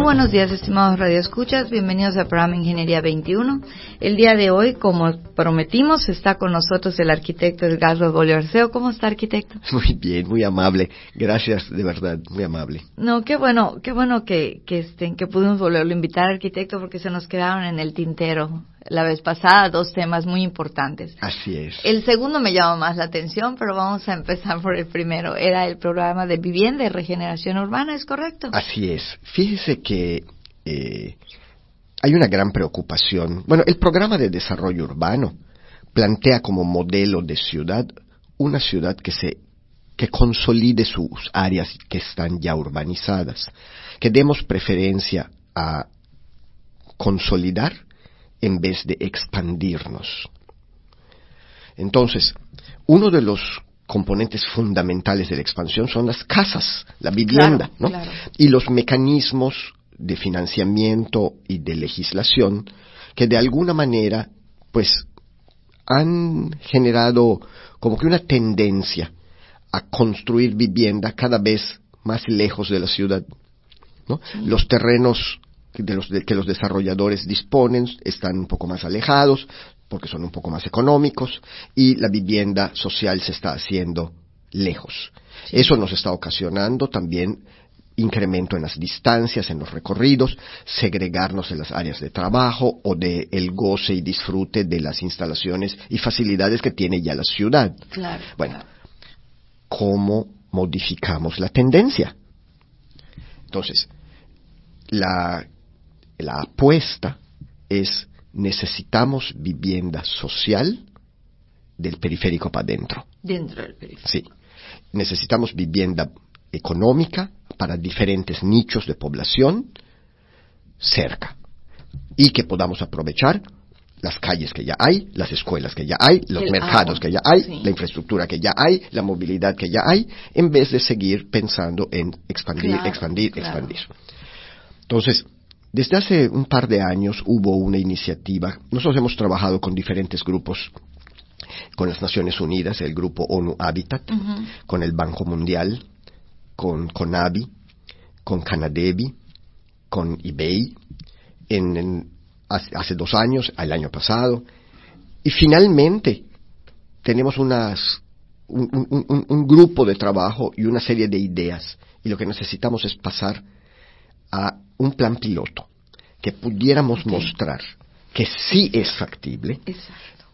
Muy buenos días, estimados radioescuchas. Bienvenidos al programa Ingeniería 21. El día de hoy, como prometimos, está con nosotros el arquitecto Edgardo Bolívar ¿Cómo está, arquitecto? Muy bien, muy amable. Gracias, de verdad, muy amable. No, qué bueno, qué bueno que, que, este, que pudimos volverlo a invitar, arquitecto, porque se nos quedaron en el tintero la vez pasada dos temas muy importantes. Así es. El segundo me llama más la atención, pero vamos a empezar por el primero. Era el programa de vivienda y regeneración urbana, ¿es correcto? Así es. Fíjese que eh, hay una gran preocupación. Bueno, el programa de desarrollo urbano plantea como modelo de ciudad una ciudad que se que consolide sus áreas que están ya urbanizadas, que demos preferencia a consolidar en vez de expandirnos. Entonces, uno de los componentes fundamentales de la expansión son las casas, la vivienda, ¿no? Y los mecanismos de financiamiento y de legislación que de alguna manera, pues, han generado como que una tendencia a construir vivienda cada vez más lejos de la ciudad. ¿no? Los terrenos de los que los desarrolladores disponen están un poco más alejados porque son un poco más económicos y la vivienda social se está haciendo lejos. Eso nos está ocasionando también incremento en las distancias, en los recorridos, segregarnos en las áreas de trabajo o de el goce y disfrute de las instalaciones y facilidades que tiene ya la ciudad. Claro, bueno, ¿cómo modificamos la tendencia? Entonces, la la apuesta es necesitamos vivienda social del periférico para adentro. Dentro del periférico. Sí. Necesitamos vivienda económica para diferentes nichos de población cerca y que podamos aprovechar las calles que ya hay, las escuelas que ya hay, los mercados que ya hay, la infraestructura que ya hay, la movilidad que ya hay, en vez de seguir pensando en expandir, expandir, expandir. Entonces, desde hace un par de años hubo una iniciativa, nosotros hemos trabajado con diferentes grupos, con las Naciones Unidas, el grupo ONU Habitat, con el Banco Mundial, con CONAVI, con Canadevi, con eBay, en, hace, dos años, el año pasado, y finalmente tenemos unas, un grupo de trabajo y una serie de ideas, y lo que necesitamos es pasar a un plan piloto que pudiéramos mostrar que sí es factible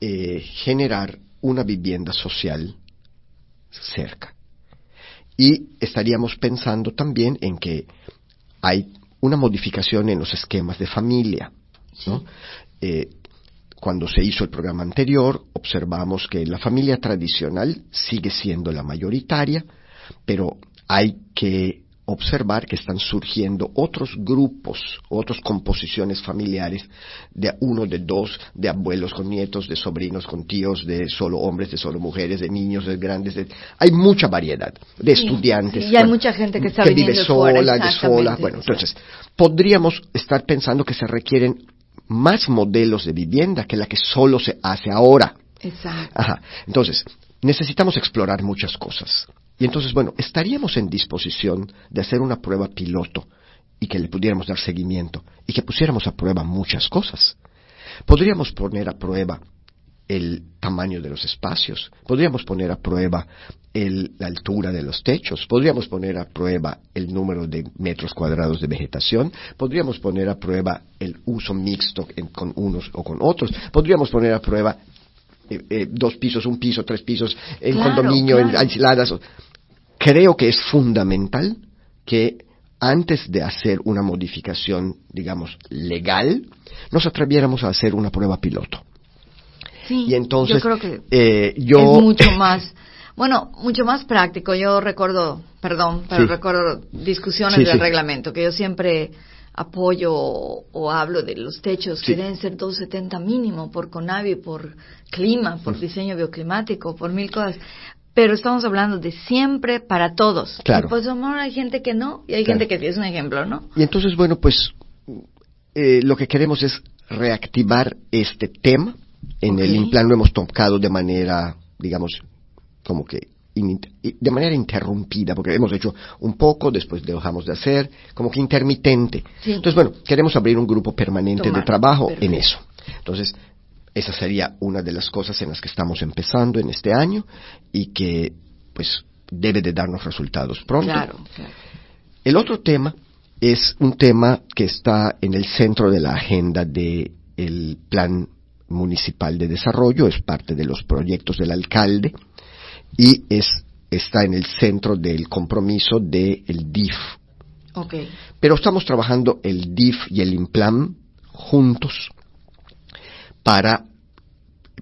eh, generar una vivienda social cerca. Y estaríamos pensando también en que hay una modificación en los esquemas de familia. Eh, cuando se hizo el programa anterior, observamos que la familia tradicional sigue siendo la mayoritaria, pero hay que observar que están surgiendo otros grupos, otras composiciones familiares, de uno, de dos, de abuelos con nietos, de sobrinos con tíos, de solo hombres, de solo mujeres, de niños, de grandes. De... Hay mucha variedad de estudiantes. y hay mucha gente que está que vive sola, de sola. Bueno, entonces, podríamos estar pensando que se requieren más modelos de vivienda que la que solo se hace ahora. Exacto. Ajá. Entonces, necesitamos explorar muchas cosas. Y entonces, bueno, estaríamos en disposición de hacer una prueba piloto y que le pudiéramos dar seguimiento y que pusiéramos a prueba muchas cosas. Podríamos poner a prueba el tamaño de los espacios, podríamos poner a prueba la altura de los techos, podríamos poner a prueba el número de metros cuadrados de vegetación, podríamos poner a prueba el uso mixto con unos o con otros, podríamos poner a prueba eh, eh, dos pisos, un piso, tres pisos, en condominio, en aisladas. Creo que es fundamental que antes de hacer una modificación, digamos, legal, nos atreviéramos a hacer una prueba piloto. Sí, y entonces, yo creo que eh, yo... es mucho más, bueno, mucho más práctico. Yo recuerdo, perdón, pero recuerdo discusiones del reglamento, que yo siempre apoyo o, hablo de los techos que deben ser 270 mínimo por CONAVI, por clima, por diseño bioclimático, por mil cosas. Pero estamos hablando de siempre para todos. Claro. Y pues amor, hay gente que no y hay gente que sí es un ejemplo, ¿no? Y entonces, bueno, pues eh, lo que queremos es reactivar este tema. En el plan lo hemos tocado de manera, digamos, como que de manera interrumpida, porque hemos hecho un poco, después dejamos de hacer, como que intermitente. Entonces, bueno, queremos abrir un grupo permanente de trabajo en eso. Entonces, esa sería una de las cosas en las que estamos empezando en este año y que, pues, debe de darnos resultados pronto. El otro tema es un tema que está en el centro de la agenda del Plan Municipal de Desarrollo, es parte de los proyectos del alcalde y es, está en el centro del compromiso del DIF. Pero estamos trabajando el DIF y el IMPLAN juntos para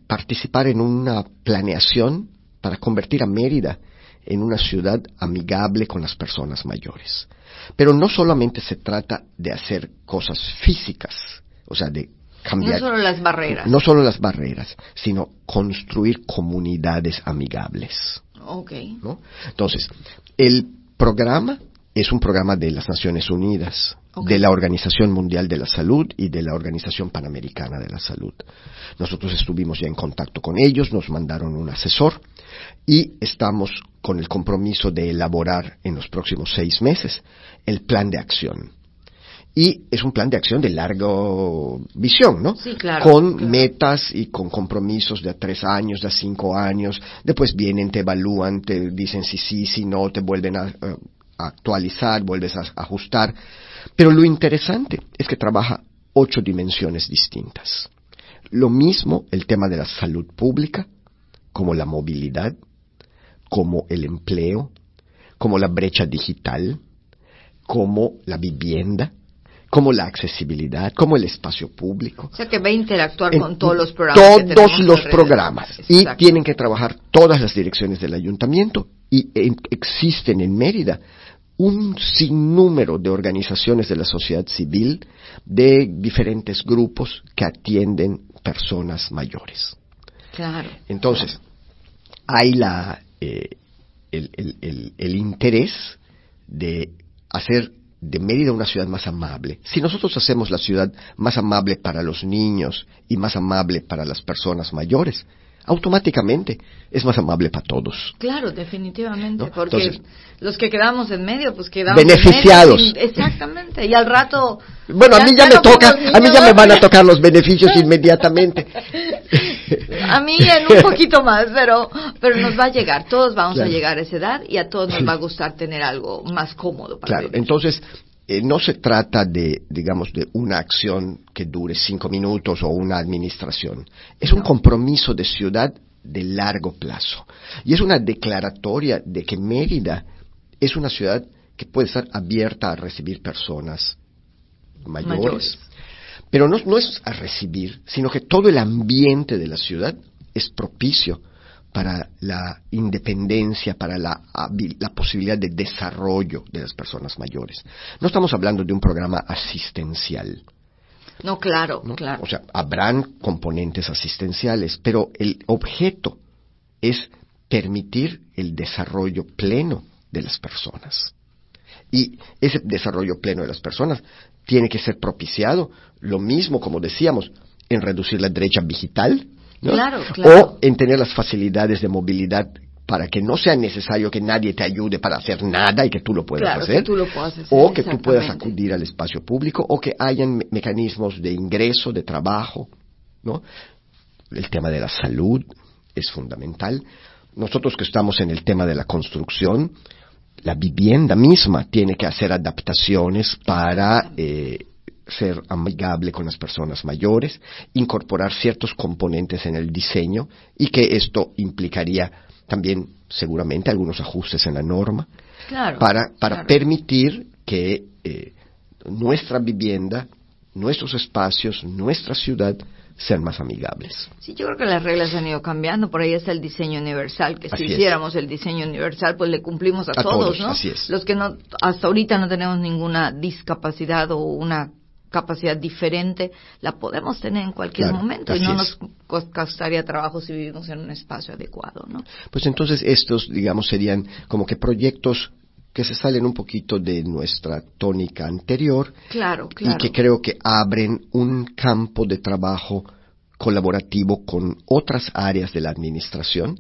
participar en una planeación para convertir a Mérida en una ciudad amigable con las personas mayores. Pero no solamente se trata de hacer cosas físicas, o sea, de no solo las barreras. No solo las barreras, sino construir comunidades amigables. Ok. Entonces, el programa es un programa de las Naciones Unidas, de la Organización Mundial de la Salud y de la Organización Panamericana de la Salud. Nosotros estuvimos ya en contacto con ellos, nos mandaron un asesor y estamos con el compromiso de elaborar en los próximos seis meses el plan de acción y es un plan de acción de largo visión, ¿no? Sí, claro. Con metas y con compromisos de a tres años, de a cinco años. Después vienen, te evalúan, te dicen si sí, si no, te vuelven a, actualizar, vuelves a ajustar. Pero lo interesante es que trabaja ocho dimensiones distintas. Lo mismo el tema de la salud pública, como la movilidad, como el empleo, como la brecha digital, como la vivienda, como la accesibilidad, como el espacio público. O sea que va a interactuar con todos los programas. Todos los programas. Y tienen que trabajar todas las direcciones del ayuntamiento y existen en Mérida un sinnúmero de organizaciones de la sociedad civil, de diferentes grupos que atienden personas mayores. Claro. Entonces, hay la, eh, el interés de hacer de Mérida una ciudad más amable. Si nosotros hacemos la ciudad más amable para los niños y más amable para las personas mayores, automáticamente. Es más amable para todos. Claro, definitivamente, porque los que quedamos en medio, pues quedamos beneficiados. exactamente, y al rato Bueno, a mí ya me toca, a mí ya me van a tocar los beneficios inmediatamente. a mí en un poquito más, pero pero nos va a llegar, todos vamos a llegar a esa edad y a todos nos va a gustar tener algo más cómodo para Claro, entonces eh, no se trata de, digamos, de una acción que dure cinco minutos o una administración. Es un compromiso de ciudad de largo plazo. Y es una declaratoria de que Mérida es una ciudad que puede estar abierta a recibir personas mayores. Pero no, no es a recibir, sino que todo el ambiente de la ciudad es propicio para la independencia, para la, posibilidad de desarrollo de las personas mayores. No estamos hablando de un programa asistencial. No, claro, claro. O sea, habrán componentes asistenciales, pero el objeto es permitir el desarrollo pleno de las personas. Y ese desarrollo pleno de las personas tiene que ser propiciado, lo mismo, como decíamos, en reducir la brecha digital, o en tener las facilidades de movilidad para que no sea necesario que nadie te ayude para hacer nada y que tú lo puedas hacer, o que tú puedas acudir al espacio público, o que hayan mecanismos de ingreso, de trabajo, ¿no? El tema de la salud es fundamental. Nosotros que estamos en el tema de la construcción, la vivienda misma tiene que hacer adaptaciones para eh, ser amigable con las personas mayores, incorporar ciertos componentes en el diseño y que esto implicaría también seguramente algunos ajustes en la norma para, para permitir que eh, nuestra vivienda, nuestros espacios, nuestra ciudad sean más amigables. Sí, yo creo que las reglas han ido cambiando. Por ahí está el diseño universal, que si hiciéramos el diseño universal, pues le cumplimos a, todos, ¿no? Los que no, hasta ahorita no tenemos ninguna discapacidad o una capacidad diferente, la podemos tener en cualquier momento y no nos costaría trabajo si vivimos en un espacio adecuado, ¿no? Pues entonces estos, digamos, serían como que proyectos que se salen un poquito de nuestra tónica anterior claro, claro. y que creo que abren un campo de trabajo colaborativo con otras áreas de la administración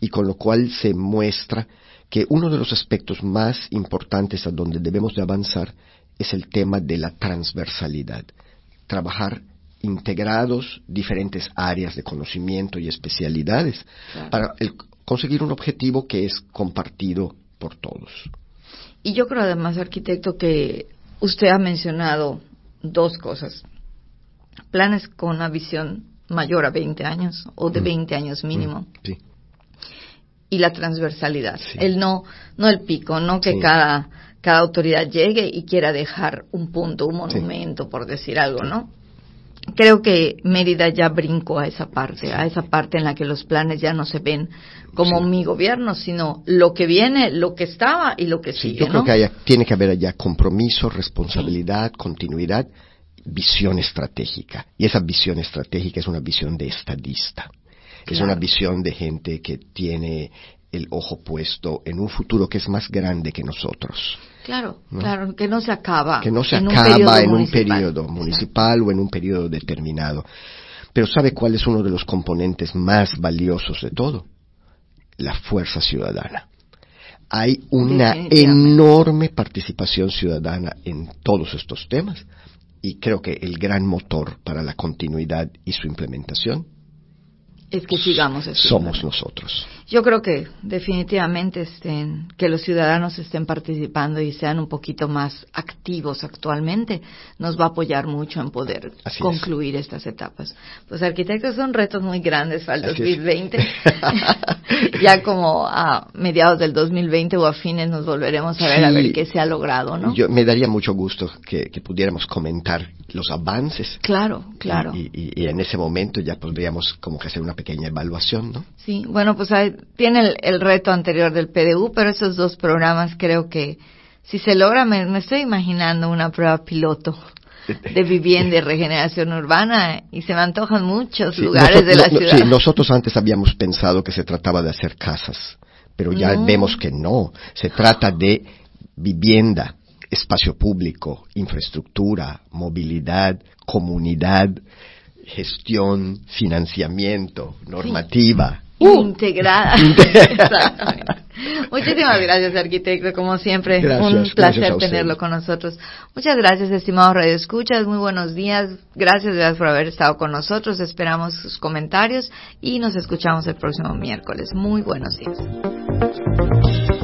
y con lo cual se muestra que uno de los aspectos más importantes a donde debemos de avanzar es el tema de la transversalidad. Trabajar integrados diferentes áreas de conocimiento y especialidades para conseguir un objetivo que es compartido por todos. Y yo creo además, arquitecto, que usted ha mencionado dos cosas. Planes con una visión mayor a 20 años o de 20 mm. años mínimo. Mm. Sí. Y la transversalidad. El no, no el pico, no que cada, cada autoridad llegue y quiera dejar un punto, un monumento, por decir algo, ¿no? creo que Mérida ya brincó a esa parte, a esa parte en la que los planes ya no se ven como mi gobierno, sino lo que viene, lo que estaba y lo que sigue. Yo creo que tiene que haber allá compromiso, responsabilidad, continuidad, visión estratégica. Y esa visión estratégica es una visión de estadista. Es una visión de gente que tiene el ojo puesto en un futuro que es más grande que nosotros. Claro, claro, que no se acaba. Que no se acaba en un periodo municipal o en un periodo determinado. Pero ¿sabe cuál es uno de los componentes más valiosos de todo? La fuerza ciudadana. Hay una enorme participación ciudadana en todos estos temas y creo que el gran motor para la continuidad y su implementación es que sigamos somos nosotros. Yo creo que definitivamente estén, que los ciudadanos estén participando y sean un poquito más activos actualmente nos va a apoyar mucho en poder concluir estas etapas. Pues arquitectos son retos muy grandes para el 2020. ya como a mediados del 2020 o a fines nos volveremos a ver a ver qué se ha logrado, ¿no? Yo me daría mucho gusto que, pudiéramos comentar los avances. Claro, claro. Y, y, en ese momento ya podríamos como que hacer una pequeña evaluación, ¿no? Sí, bueno, pues hay, tiene el, reto anterior del PDU, pero esos dos programas creo que si se logra, me, estoy imaginando una prueba piloto de vivienda y regeneración urbana y se me antojan muchos lugares de la ciudad. Sí, nosotros antes habíamos pensado que se trataba de hacer casas, pero ya vemos que no, se trata de vivienda, espacio público, infraestructura, movilidad, comunidad, gestión, financiamiento, normativa. Uh. integrada. Muchísimas gracias, arquitecto. Como siempre, un placer tenerlo con nosotros. Muchas gracias, estimados Radio Escuchas. Muy buenos días. Gracias, gracias por haber estado con nosotros. Esperamos sus comentarios y nos escuchamos el próximo miércoles. Muy buenos días.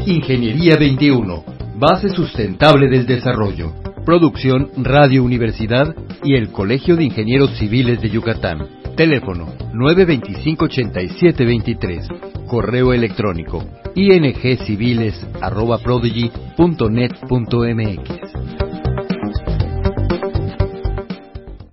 Ingeniería 21. Base sustentable del desarrollo. Producción Radio Universidad y el Colegio de Ingenieros Civiles de Yucatán. Teléfono 925-8723. Correo electrónico ingciviles.prodigy.net.mx.